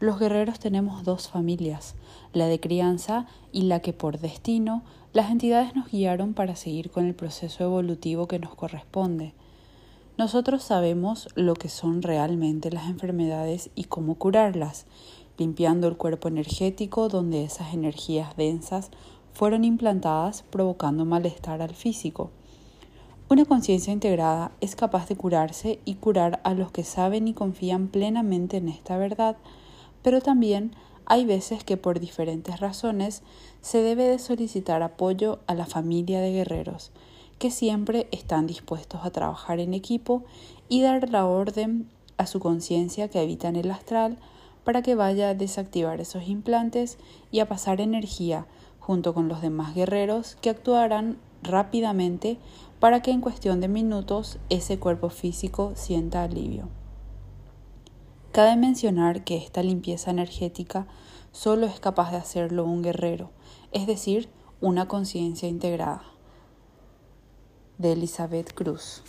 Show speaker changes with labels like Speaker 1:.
Speaker 1: Los guerreros tenemos dos familias, la de crianza y la que por destino las entidades nos guiaron para seguir con el proceso evolutivo que nos corresponde. Nosotros sabemos lo que son realmente las enfermedades y cómo curarlas, limpiando el cuerpo energético donde esas energías densas fueron implantadas provocando malestar al físico. Una conciencia integrada es capaz de curarse y curar a los que saben y confían plenamente en esta verdad, pero también hay veces que por diferentes razones se debe de solicitar apoyo a la familia de guerreros, que siempre están dispuestos a trabajar en equipo y dar la orden a su conciencia que habita en el astral para que vaya a desactivar esos implantes y a pasar energía junto con los demás guerreros que actuarán rápidamente para que en cuestión de minutos ese cuerpo físico sienta alivio. Cabe mencionar que esta limpieza energética solo es capaz de hacerlo un guerrero, es decir, una conciencia integrada. De Elizabeth Cruz.